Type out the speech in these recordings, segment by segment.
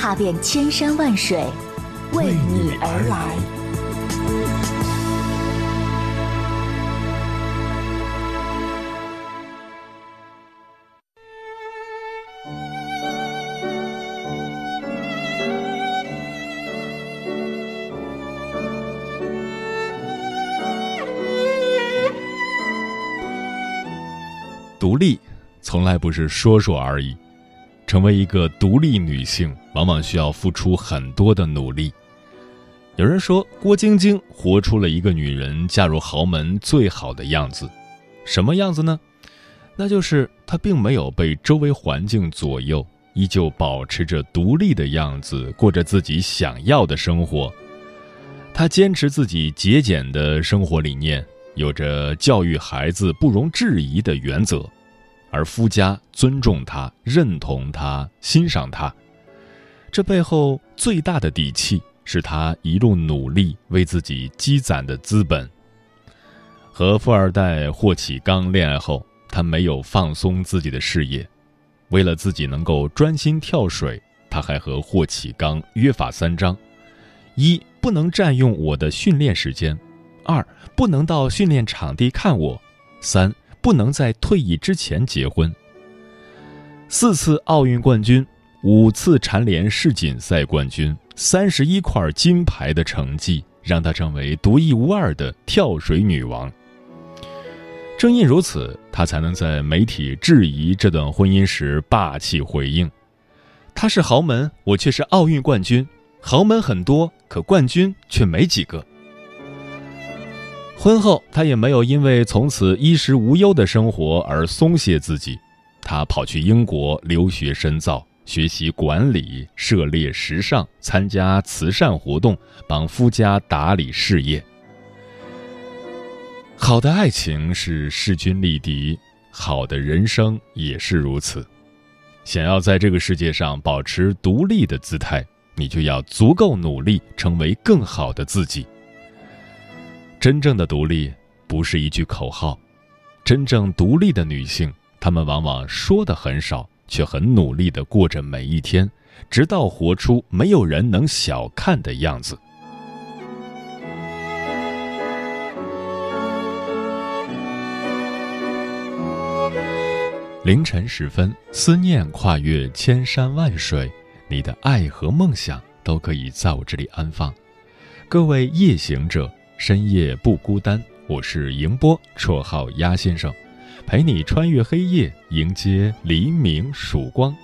踏遍千山万水，为你而来。独立，从来不是说说而已。成为一个独立女性，往往需要付出很多的努力。有人说，郭晶晶活出了一个女人嫁入豪门最好的样子。什么样子呢？那就是她并没有被周围环境左右，依旧保持着独立的样子，过着自己想要的生活。她坚持自己节俭的生活理念。有着教育孩子不容置疑的原则，而夫家尊重他、认同他、欣赏他。这背后最大的底气是他一路努力为自己积攒的资本。和富二代霍启刚恋爱后，他没有放松自己的事业，为了自己能够专心跳水，他还和霍启刚约法三章：一不能占用我的训练时间。二不能到训练场地看我，三不能在退役之前结婚。四次奥运冠军，五次蝉联世锦赛冠军，三十一块金牌的成绩，让她成为独一无二的跳水女王。正因如此，她才能在媒体质疑这段婚姻时霸气回应：“她是豪门，我却是奥运冠军。豪门很多，可冠军却没几个。”婚后，她也没有因为从此衣食无忧的生活而松懈自己。她跑去英国留学深造，学习管理，涉猎时尚，参加慈善活动，帮夫家打理事业。好的爱情是势均力敌，好的人生也是如此。想要在这个世界上保持独立的姿态，你就要足够努力，成为更好的自己。真正的独立不是一句口号，真正独立的女性，她们往往说的很少，却很努力的过着每一天，直到活出没有人能小看的样子。凌晨时分，思念跨越千山万水，你的爱和梦想都可以在我这里安放。各位夜行者。深夜不孤单，我是迎波，绰号鸭先生，陪你穿越黑夜，迎接黎明曙光。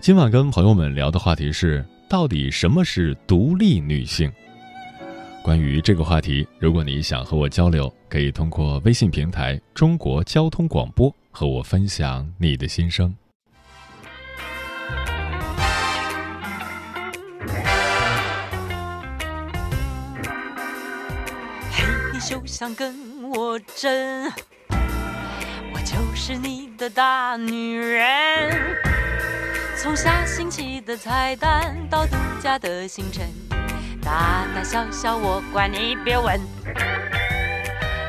今晚跟朋友们聊的话题是：到底什么是独立女性？关于这个话题，如果你想和我交流，可以通过微信平台“中国交通广播”和我分享你的心声。休想跟我争，我就是你的大女人。从下星期的彩蛋到度假的行程，大大小小我管你别问。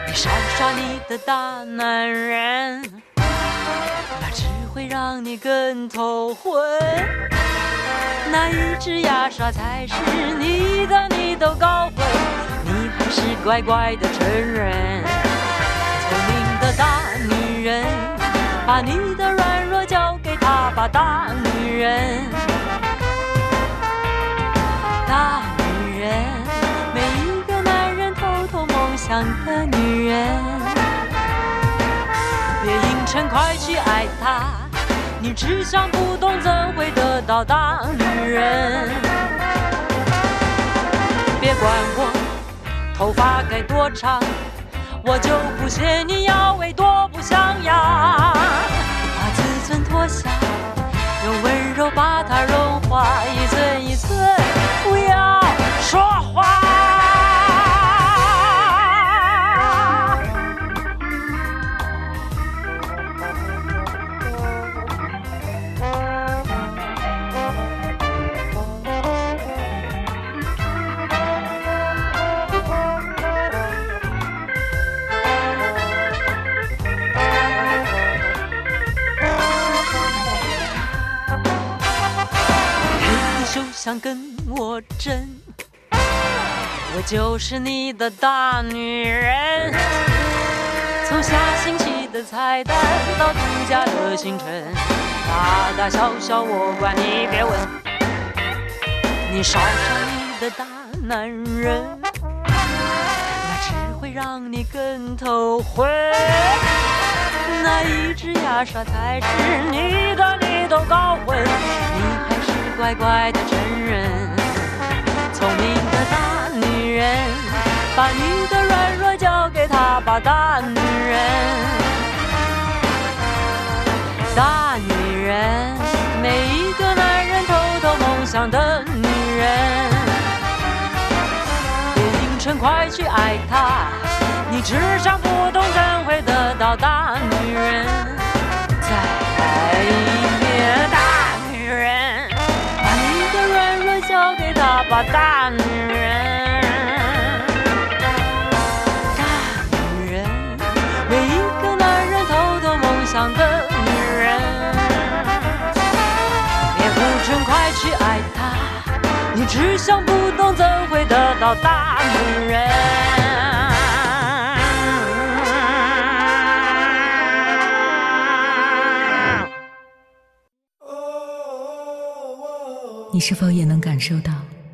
你耍耍你的大男人，那只会让你更头昏。那一只牙刷才是你的，你都搞混。是乖乖的承认，聪明的大女人，把你的软弱交给他吧，大女人，大女人，每一个男人偷偷梦想的女人，别硬撑，快去爱他，你只想不懂怎会得到大女人，别管我。头发该多长，我就不信你腰围多不像样。把自尊脱下，用温柔把它融化，一寸一寸，不要说话。想跟我争，我就是你的大女人。从下星期的彩蛋到度假的行程，大大小小我管你别问。你少上你的大男人，那只会让你更头昏。那一只牙刷才是你的，你都搞混。乖乖的承认，聪明的大女人，把你的软弱交给他吧，大女人，大女人，每一个男人偷偷梦想的女人，别硬撑，快去爱他。你只想不懂，怎会得到大女人？再来一遍，大女人，大女人，每一个男人偷偷梦想的女人，别不争，快去爱她。你只想不懂，怎会得到大女人？你是否也能感受到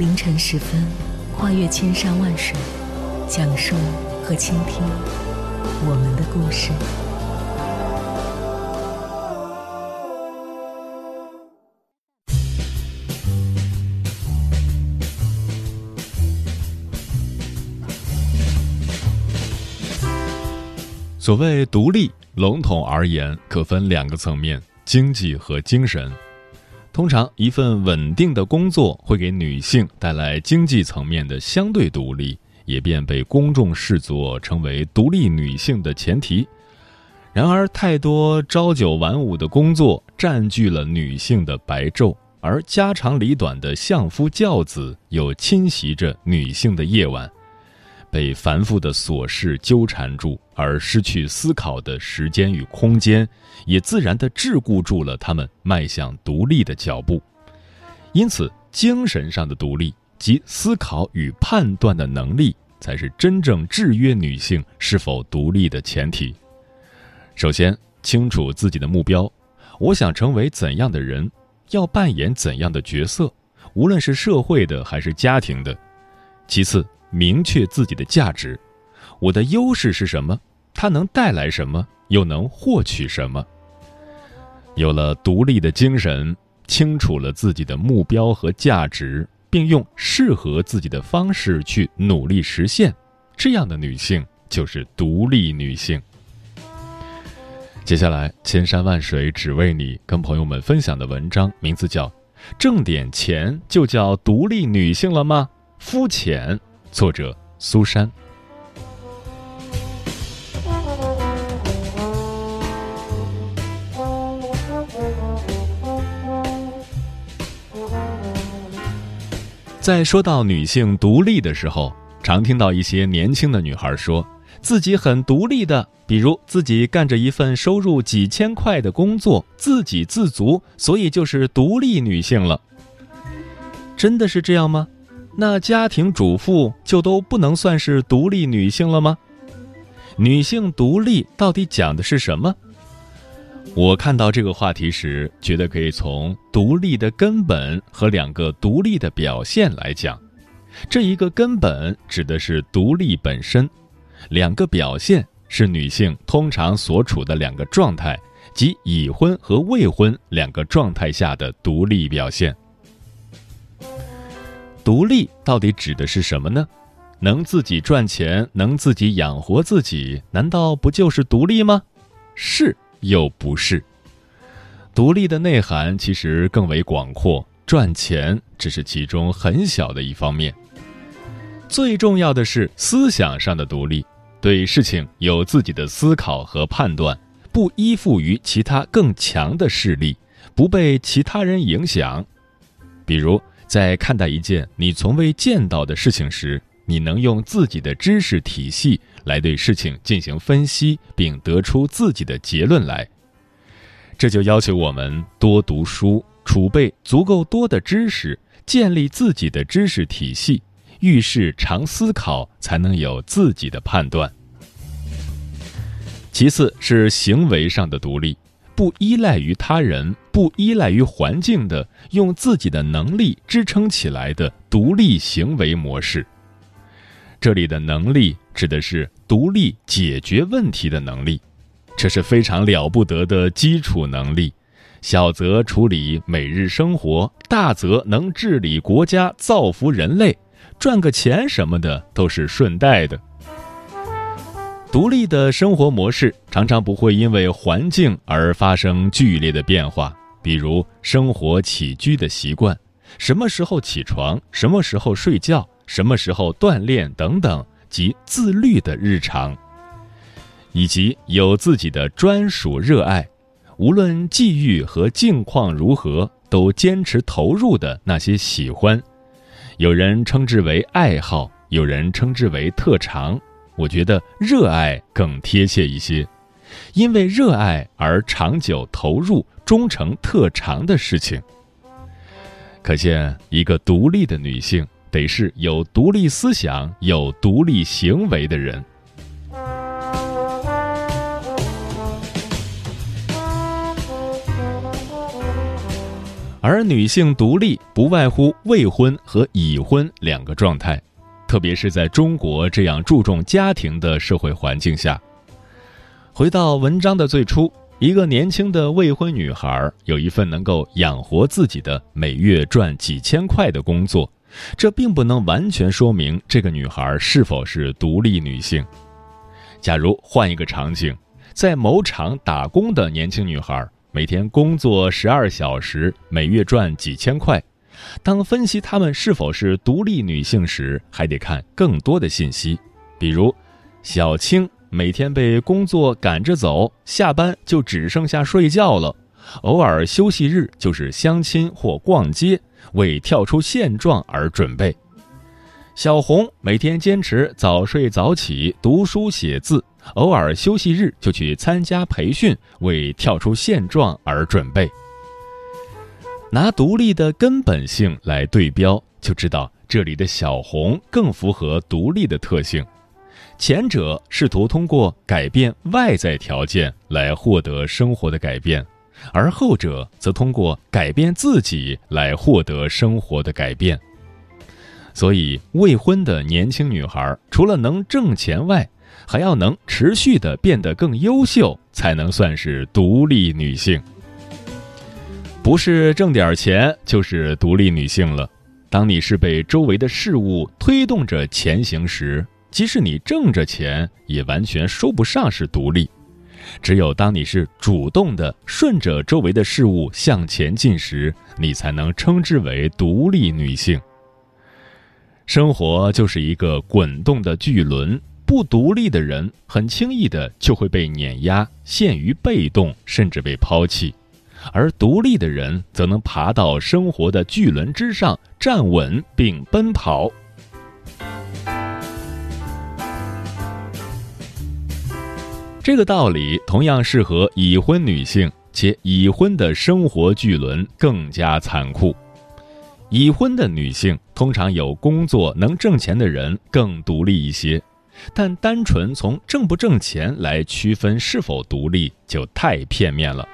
凌晨时分，跨越千山万水，讲述和倾听我们的故事。所谓独立，笼统而言，可分两个层面：经济和精神。通常，一份稳定的工作会给女性带来经济层面的相对独立，也便被公众视作成为独立女性的前提。然而，太多朝九晚五的工作占据了女性的白昼，而家长里短的相夫教子又侵袭着女性的夜晚。被繁复的琐事纠缠住，而失去思考的时间与空间，也自然地桎梏住了他们迈向独立的脚步。因此，精神上的独立及思考与判断的能力，才是真正制约女性是否独立的前提。首先，清楚自己的目标，我想成为怎样的人，要扮演怎样的角色，无论是社会的还是家庭的。其次，明确自己的价值，我的优势是什么？它能带来什么？又能获取什么？有了独立的精神，清楚了自己的目标和价值，并用适合自己的方式去努力实现，这样的女性就是独立女性。接下来，千山万水只为你，跟朋友们分享的文章名字叫《挣点钱就叫独立女性了吗？肤浅》。作者苏珊。在说到女性独立的时候，常听到一些年轻的女孩说自己很独立的，比如自己干着一份收入几千块的工作，自给自足，所以就是独立女性了。真的是这样吗？那家庭主妇就都不能算是独立女性了吗？女性独立到底讲的是什么？我看到这个话题时，觉得可以从独立的根本和两个独立的表现来讲。这一个根本指的是独立本身，两个表现是女性通常所处的两个状态，即已婚和未婚两个状态下的独立表现。独立到底指的是什么呢？能自己赚钱，能自己养活自己，难道不就是独立吗？是又不是。独立的内涵其实更为广阔，赚钱只是其中很小的一方面。最重要的是思想上的独立，对事情有自己的思考和判断，不依附于其他更强的势力，不被其他人影响。比如，在看待一件你从未见到的事情时，你能用自己的知识体系来对事情进行分析，并得出自己的结论来。这就要求我们多读书，储备足够多的知识，建立自己的知识体系。遇事常思考，才能有自己的判断。其次是行为上的独立，不依赖于他人，不依赖于环境的，用自己的能力支撑起来的独立行为模式。这里的能力指的是独立解决问题的能力，这是非常了不得的基础能力。小则处理每日生活，大则能治理国家，造福人类。赚个钱什么的都是顺带的。独立的生活模式常常不会因为环境而发生剧烈的变化，比如生活起居的习惯，什么时候起床，什么时候睡觉，什么时候锻炼等等，及自律的日常，以及有自己的专属热爱，无论际遇和境况如何，都坚持投入的那些喜欢。有人称之为爱好，有人称之为特长。我觉得热爱更贴切一些，因为热爱而长久投入、忠诚特长的事情。可见，一个独立的女性得是有独立思想、有独立行为的人。而女性独立不外乎未婚和已婚两个状态，特别是在中国这样注重家庭的社会环境下。回到文章的最初，一个年轻的未婚女孩有一份能够养活自己的、每月赚几千块的工作，这并不能完全说明这个女孩是否是独立女性。假如换一个场景，在某厂打工的年轻女孩。每天工作十二小时，每月赚几千块。当分析她们是否是独立女性时，还得看更多的信息，比如小青每天被工作赶着走，下班就只剩下睡觉了，偶尔休息日就是相亲或逛街，为跳出现状而准备。小红每天坚持早睡早起，读书写字。偶尔休息日就去参加培训，为跳出现状而准备。拿独立的根本性来对标，就知道这里的小红更符合独立的特性。前者试图通过改变外在条件来获得生活的改变，而后者则通过改变自己来获得生活的改变。所以，未婚的年轻女孩除了能挣钱外，还要能持续的变得更优秀，才能算是独立女性。不是挣点钱就是独立女性了。当你是被周围的事物推动着前行时，即使你挣着钱，也完全说不上是独立。只有当你是主动的顺着周围的事物向前进时，你才能称之为独立女性。生活就是一个滚动的巨轮。不独立的人很轻易的就会被碾压，陷于被动，甚至被抛弃；而独立的人则能爬到生活的巨轮之上，站稳并奔跑。这个道理同样适合已婚女性，且已婚的生活巨轮更加残酷。已婚的女性通常有工作能挣钱的人更独立一些。但单纯从挣不挣钱来区分是否独立就太片面了。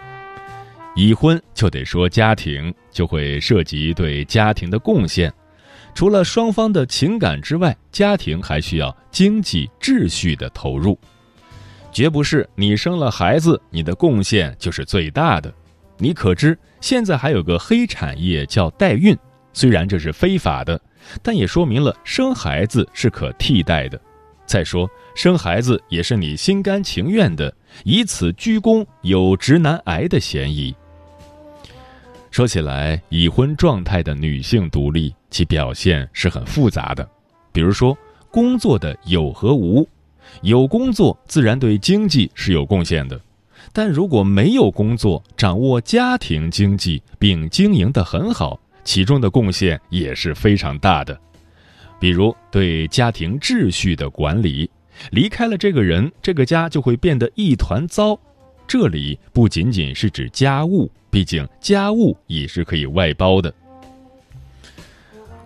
已婚就得说家庭，就会涉及对家庭的贡献。除了双方的情感之外，家庭还需要经济秩序的投入，绝不是你生了孩子，你的贡献就是最大的。你可知现在还有个黑产业叫代孕，虽然这是非法的，但也说明了生孩子是可替代的。再说，生孩子也是你心甘情愿的，以此鞠躬有直男癌的嫌疑。说起来，已婚状态的女性独立，其表现是很复杂的。比如说，工作的有和无，有工作自然对经济是有贡献的，但如果没有工作，掌握家庭经济并经营得很好，其中的贡献也是非常大的。比如对家庭秩序的管理，离开了这个人，这个家就会变得一团糟。这里不仅仅是指家务，毕竟家务也是可以外包的。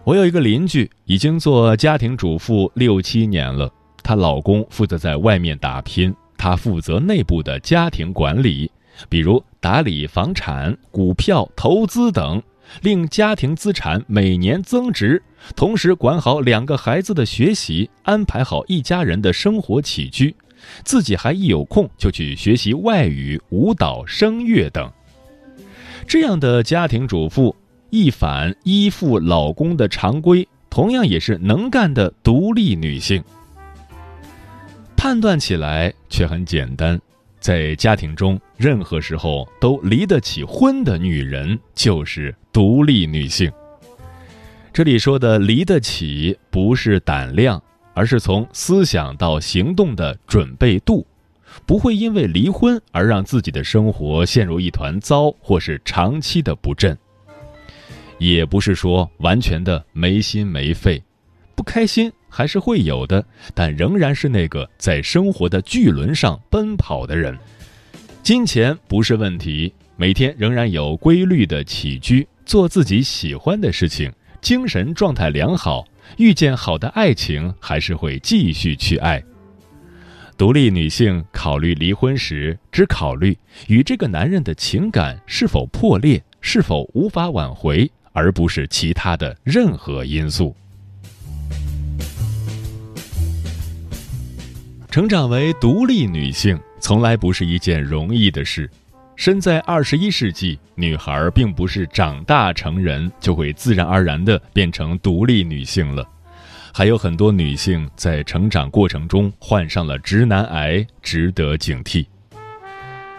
我有一个邻居，已经做家庭主妇六七年了，她老公负责在外面打拼，她负责内部的家庭管理，比如打理房产、股票投资等，令家庭资产每年增值，同时管好两个孩子的学习，安排好一家人的生活起居。自己还一有空就去学习外语、舞蹈、声乐等。这样的家庭主妇一反依附老公的常规，同样也是能干的独立女性。判断起来却很简单，在家庭中任何时候都离得起婚的女人就是独立女性。这里说的离得起，不是胆量。而是从思想到行动的准备度，不会因为离婚而让自己的生活陷入一团糟，或是长期的不振。也不是说完全的没心没肺，不开心还是会有的，但仍然是那个在生活的巨轮上奔跑的人。金钱不是问题，每天仍然有规律的起居，做自己喜欢的事情，精神状态良好。遇见好的爱情，还是会继续去爱。独立女性考虑离婚时，只考虑与这个男人的情感是否破裂，是否无法挽回，而不是其他的任何因素。成长为独立女性，从来不是一件容易的事。身在二十一世纪，女孩并不是长大成人就会自然而然地变成独立女性了，还有很多女性在成长过程中患上了直男癌，值得警惕。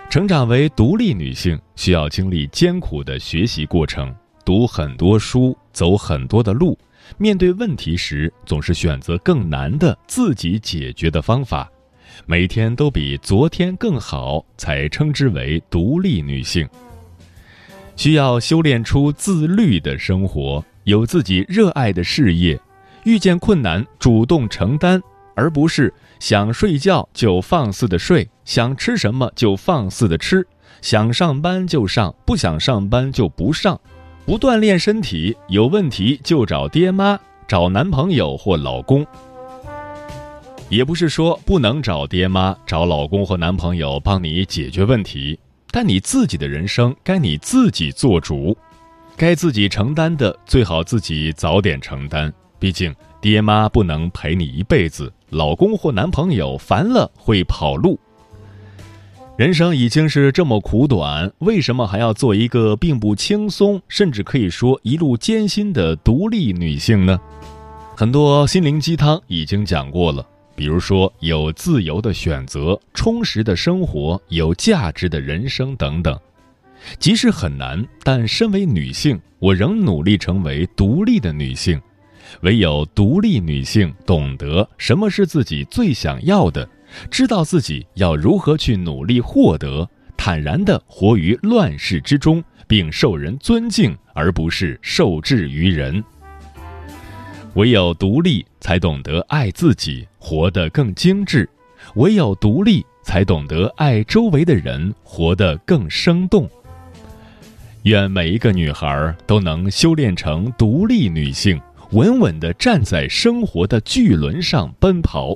成长为独立女性需要经历艰苦的学习过程，读很多书，走很多的路，面对问题时总是选择更难的自己解决的方法。每天都比昨天更好，才称之为独立女性。需要修炼出自律的生活，有自己热爱的事业，遇见困难主动承担，而不是想睡觉就放肆的睡，想吃什么就放肆的吃，想上班就上，不想上班就不上，不锻炼身体，有问题就找爹妈、找男朋友或老公。也不是说不能找爹妈、找老公或男朋友帮你解决问题，但你自己的人生该你自己做主，该自己承担的最好自己早点承担。毕竟爹妈不能陪你一辈子，老公或男朋友烦了会跑路。人生已经是这么苦短，为什么还要做一个并不轻松，甚至可以说一路艰辛的独立女性呢？很多心灵鸡汤已经讲过了。比如说，有自由的选择、充实的生活、有价值的人生等等。即使很难，但身为女性，我仍努力成为独立的女性。唯有独立女性懂得什么是自己最想要的，知道自己要如何去努力获得，坦然地活于乱世之中，并受人尊敬，而不是受制于人。唯有独立，才懂得爱自己，活得更精致；唯有独立，才懂得爱周围的人，活得更生动。愿每一个女孩都能修炼成独立女性，稳稳地站在生活的巨轮上奔跑。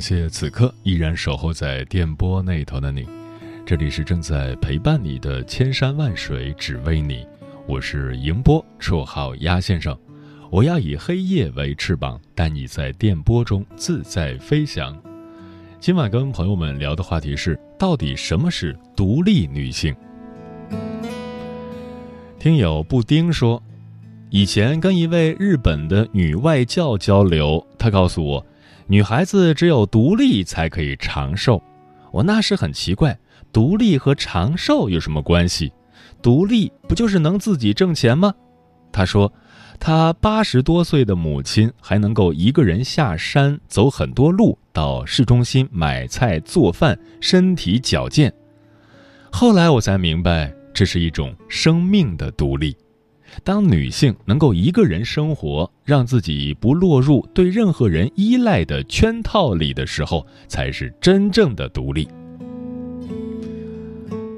感谢此刻依然守候在电波那头的你，这里是正在陪伴你的千山万水只为你，我是迎波，绰号鸭先生，我要以黑夜为翅膀，带你在电波中自在飞翔。今晚跟朋友们聊的话题是，到底什么是独立女性？听友布丁说，以前跟一位日本的女外教交流，她告诉我。女孩子只有独立才可以长寿，我那时很奇怪，独立和长寿有什么关系？独立不就是能自己挣钱吗？她说，她八十多岁的母亲还能够一个人下山走很多路到市中心买菜做饭，身体矫健。后来我才明白，这是一种生命的独立。当女性能够一个人生活，让自己不落入对任何人依赖的圈套里的时候，才是真正的独立。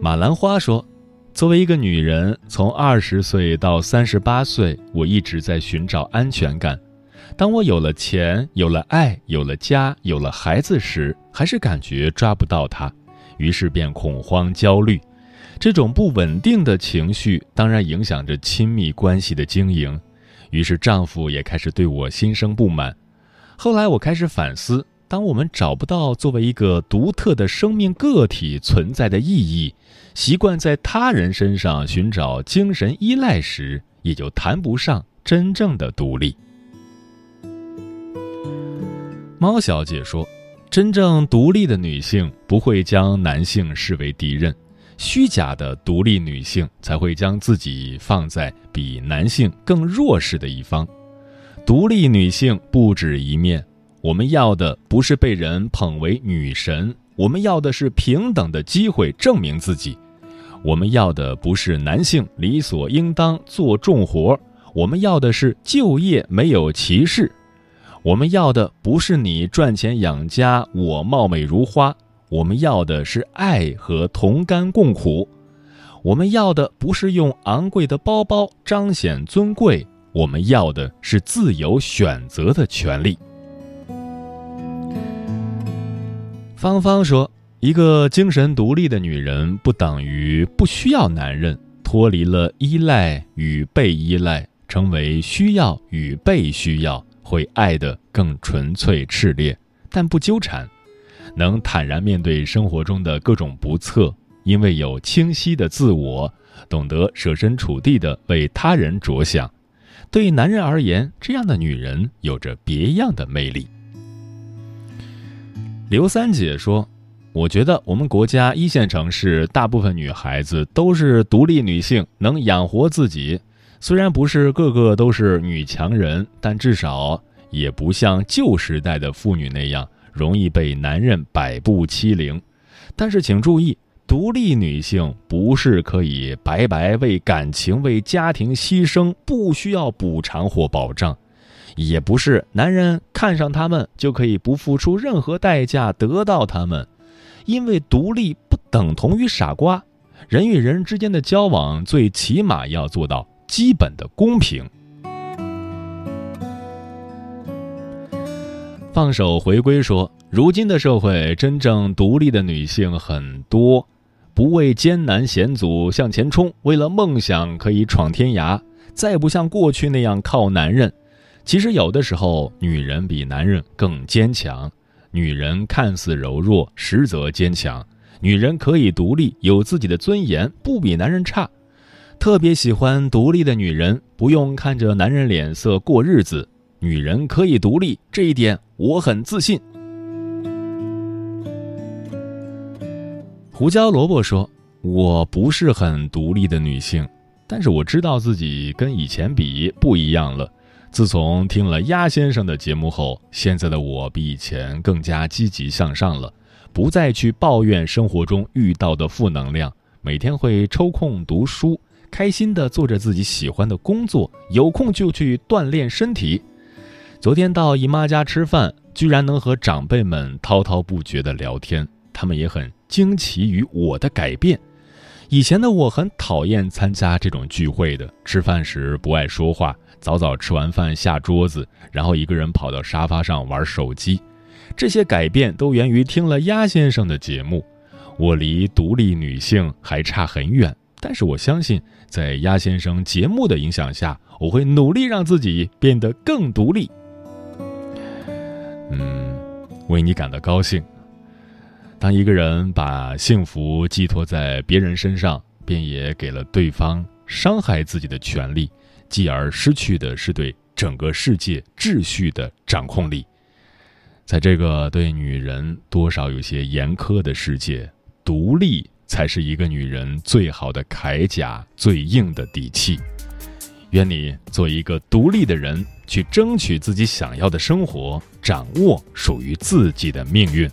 马兰花说：“作为一个女人，从二十岁到三十八岁，我一直在寻找安全感。当我有了钱、有了爱、有了家、有了孩子时，还是感觉抓不到它，于是便恐慌、焦虑。”这种不稳定的情绪当然影响着亲密关系的经营，于是丈夫也开始对我心生不满。后来我开始反思：当我们找不到作为一个独特的生命个体存在的意义，习惯在他人身上寻找精神依赖时，也就谈不上真正的独立。猫小姐说：“真正独立的女性不会将男性视为敌人。”虚假的独立女性才会将自己放在比男性更弱势的一方。独立女性不止一面，我们要的不是被人捧为女神，我们要的是平等的机会证明自己。我们要的不是男性理所应当做重活，我们要的是就业没有歧视。我们要的不是你赚钱养家，我貌美如花。我们要的是爱和同甘共苦，我们要的不是用昂贵的包包彰显尊贵，我们要的是自由选择的权利。芳芳说：“一个精神独立的女人，不等于不需要男人，脱离了依赖与被依赖，成为需要与被需要，会爱得更纯粹炽烈，但不纠缠。”能坦然面对生活中的各种不测，因为有清晰的自我，懂得设身处地的为他人着想。对男人而言，这样的女人有着别样的魅力。刘三姐说：“我觉得我们国家一线城市大部分女孩子都是独立女性，能养活自己。虽然不是个个都是女强人，但至少也不像旧时代的妇女那样。”容易被男人摆布欺凌，但是请注意，独立女性不是可以白白为感情、为家庭牺牲，不需要补偿或保障；也不是男人看上她们就可以不付出任何代价得到她们。因为独立不等同于傻瓜，人与人之间的交往最起码要做到基本的公平。放手回归说，如今的社会真正独立的女性很多，不畏艰难险阻向前冲，为了梦想可以闯天涯，再不像过去那样靠男人。其实有的时候，女人比男人更坚强。女人看似柔弱，实则坚强。女人可以独立，有自己的尊严，不比男人差。特别喜欢独立的女人，不用看着男人脸色过日子。女人可以独立，这一点我很自信。胡椒萝卜说：“我不是很独立的女性，但是我知道自己跟以前比不一样了。自从听了鸭先生的节目后，现在的我比以前更加积极向上了，不再去抱怨生活中遇到的负能量，每天会抽空读书，开心的做着自己喜欢的工作，有空就去锻炼身体。”昨天到姨妈家吃饭，居然能和长辈们滔滔不绝地聊天，他们也很惊奇于我的改变。以前的我很讨厌参加这种聚会的，吃饭时不爱说话，早早吃完饭下桌子，然后一个人跑到沙发上玩手机。这些改变都源于听了鸭先生的节目。我离独立女性还差很远，但是我相信，在鸭先生节目的影响下，我会努力让自己变得更独立。嗯，为你感到高兴。当一个人把幸福寄托在别人身上，便也给了对方伤害自己的权利，继而失去的是对整个世界秩序的掌控力。在这个对女人多少有些严苛的世界，独立才是一个女人最好的铠甲，最硬的底气。愿你做一个独立的人，去争取自己想要的生活，掌握属于自己的命运。